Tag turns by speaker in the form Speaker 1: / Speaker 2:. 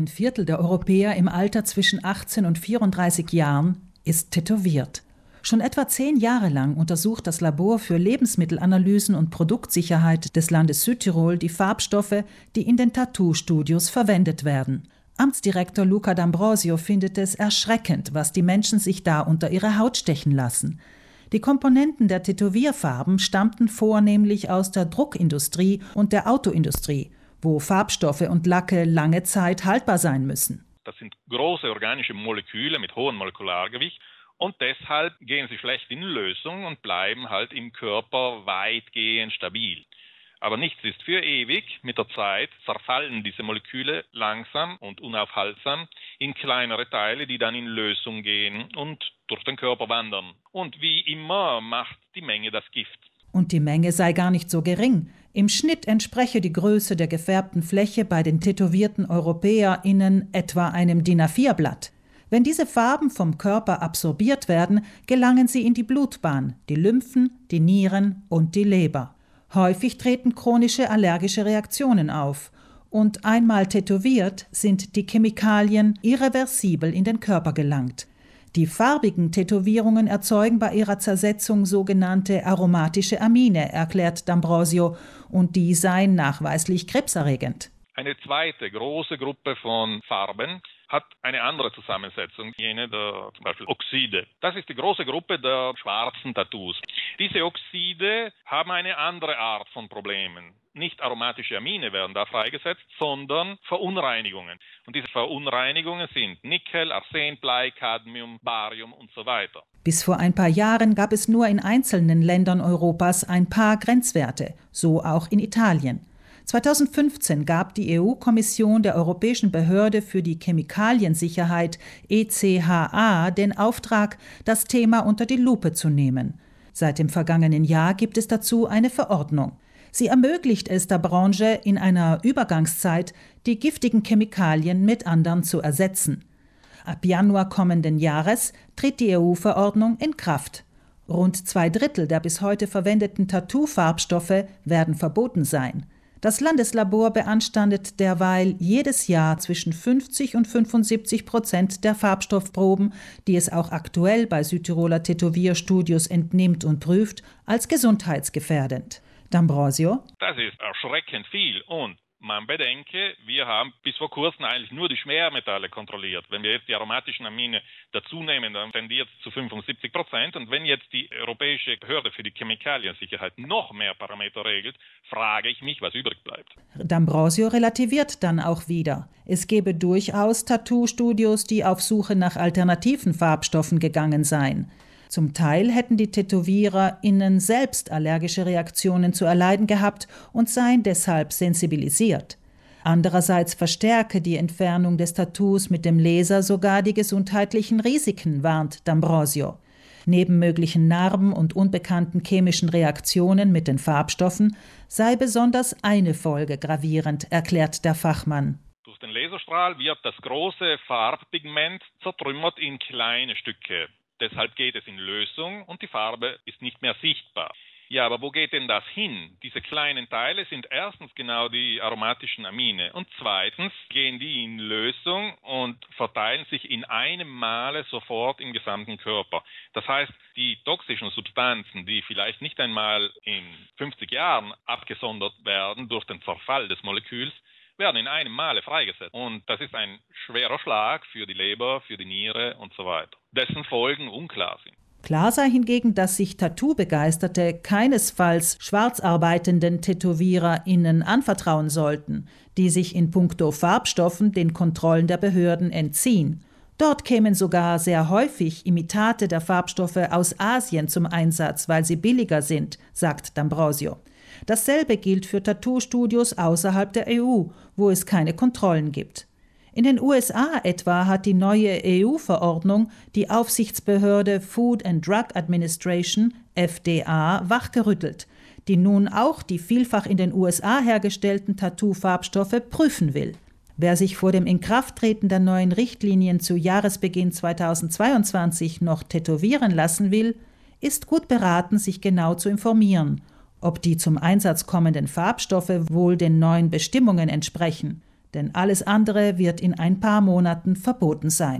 Speaker 1: Ein Viertel der Europäer im Alter zwischen 18 und 34 Jahren ist tätowiert. Schon etwa zehn Jahre lang untersucht das Labor für Lebensmittelanalysen und Produktsicherheit des Landes Südtirol die Farbstoffe, die in den Tattoo-Studios verwendet werden. Amtsdirektor Luca D'Ambrosio findet es erschreckend, was die Menschen sich da unter ihre Haut stechen lassen. Die Komponenten der Tätowierfarben stammten vornehmlich aus der Druckindustrie und der Autoindustrie, wo Farbstoffe und Lacke lange Zeit haltbar sein müssen.
Speaker 2: Das sind große organische Moleküle mit hohem Molekulargewicht und deshalb gehen sie schlecht in Lösung und bleiben halt im Körper weitgehend stabil. Aber nichts ist für ewig. Mit der Zeit zerfallen diese Moleküle langsam und unaufhaltsam in kleinere Teile, die dann in Lösung gehen und durch den Körper wandern. Und wie immer macht die Menge das Gift.
Speaker 1: Und die Menge sei gar nicht so gering. Im Schnitt entspreche die Größe der gefärbten Fläche bei den tätowierten EuropäerInnen etwa einem DIN A4-Blatt. Wenn diese Farben vom Körper absorbiert werden, gelangen sie in die Blutbahn, die Lymphen, die Nieren und die Leber. Häufig treten chronische allergische Reaktionen auf. Und einmal tätowiert sind die Chemikalien irreversibel in den Körper gelangt. Die farbigen Tätowierungen erzeugen bei ihrer Zersetzung sogenannte aromatische Amine, erklärt D'Ambrosio, und die seien nachweislich krebserregend.
Speaker 2: Eine zweite große Gruppe von Farben hat eine andere Zusammensetzung, jene der zum Beispiel Oxide. Das ist die große Gruppe der schwarzen Tattoos. Diese Oxide haben eine andere Art von Problemen. Nicht aromatische Amine werden da freigesetzt, sondern Verunreinigungen. Und diese Verunreinigungen sind Nickel, Arsen, Blei, Cadmium, Barium und so weiter.
Speaker 1: Bis vor ein paar Jahren gab es nur in einzelnen Ländern Europas ein paar Grenzwerte, so auch in Italien. 2015 gab die EU-Kommission der Europäischen Behörde für die Chemikaliensicherheit ECHA den Auftrag, das Thema unter die Lupe zu nehmen. Seit dem vergangenen Jahr gibt es dazu eine Verordnung. Sie ermöglicht es der Branche in einer Übergangszeit, die giftigen Chemikalien mit anderen zu ersetzen. Ab Januar kommenden Jahres tritt die EU-Verordnung in Kraft. Rund zwei Drittel der bis heute verwendeten Tattoo-Farbstoffe werden verboten sein. Das Landeslabor beanstandet derweil jedes Jahr zwischen 50 und 75 Prozent der Farbstoffproben, die es auch aktuell bei Südtiroler Tätowierstudios entnimmt und prüft, als gesundheitsgefährdend. D'Ambrosio?
Speaker 2: Das ist erschreckend viel und man bedenke, wir haben bis vor kurzem eigentlich nur die Schwermetalle kontrolliert. Wenn wir jetzt die aromatischen Amine dazu nehmen, dann tendiert es zu 75 Prozent. Und wenn jetzt die Europäische Behörde für die Chemikaliensicherheit noch mehr Parameter regelt, frage ich mich, was übrig bleibt.
Speaker 1: D'Ambrosio relativiert dann auch wieder. Es gebe durchaus Tattoo-Studios, die auf Suche nach alternativen Farbstoffen gegangen seien. Zum Teil hätten die TätowiererInnen selbst allergische Reaktionen zu erleiden gehabt und seien deshalb sensibilisiert. Andererseits verstärke die Entfernung des Tattoos mit dem Laser sogar die gesundheitlichen Risiken, warnt D'Ambrosio. Neben möglichen Narben und unbekannten chemischen Reaktionen mit den Farbstoffen sei besonders eine Folge gravierend, erklärt der Fachmann.
Speaker 2: Durch den Laserstrahl wird das große Farbpigment zertrümmert in kleine Stücke. Deshalb geht es in Lösung und die Farbe ist nicht mehr sichtbar. Ja, aber wo geht denn das hin? Diese kleinen Teile sind erstens genau die aromatischen Amine und zweitens gehen die in Lösung und verteilen sich in einem Male sofort im gesamten Körper. Das heißt, die toxischen Substanzen, die vielleicht nicht einmal in 50 Jahren abgesondert werden durch den Zerfall des Moleküls, werden in einem Male freigesetzt. Und das ist ein schwerer Schlag für die Leber, für die Niere und so weiter, dessen Folgen unklar sind.
Speaker 1: Klar sei hingegen, dass sich Tattoo-Begeisterte keinesfalls schwarz arbeitenden TätowiererInnen anvertrauen sollten, die sich in puncto Farbstoffen den Kontrollen der Behörden entziehen. Dort kämen sogar sehr häufig Imitate der Farbstoffe aus Asien zum Einsatz, weil sie billiger sind, sagt D'Ambrosio. Dasselbe gilt für Tattoo-Studios außerhalb der EU, wo es keine Kontrollen gibt. In den USA etwa hat die neue EU-Verordnung die Aufsichtsbehörde Food and Drug Administration FDA wachgerüttelt, die nun auch die vielfach in den USA hergestellten Tattoo-Farbstoffe prüfen will. Wer sich vor dem Inkrafttreten der neuen Richtlinien zu Jahresbeginn 2022 noch tätowieren lassen will, ist gut beraten, sich genau zu informieren ob die zum Einsatz kommenden Farbstoffe wohl den neuen Bestimmungen entsprechen. Denn alles andere wird in ein paar Monaten verboten sein.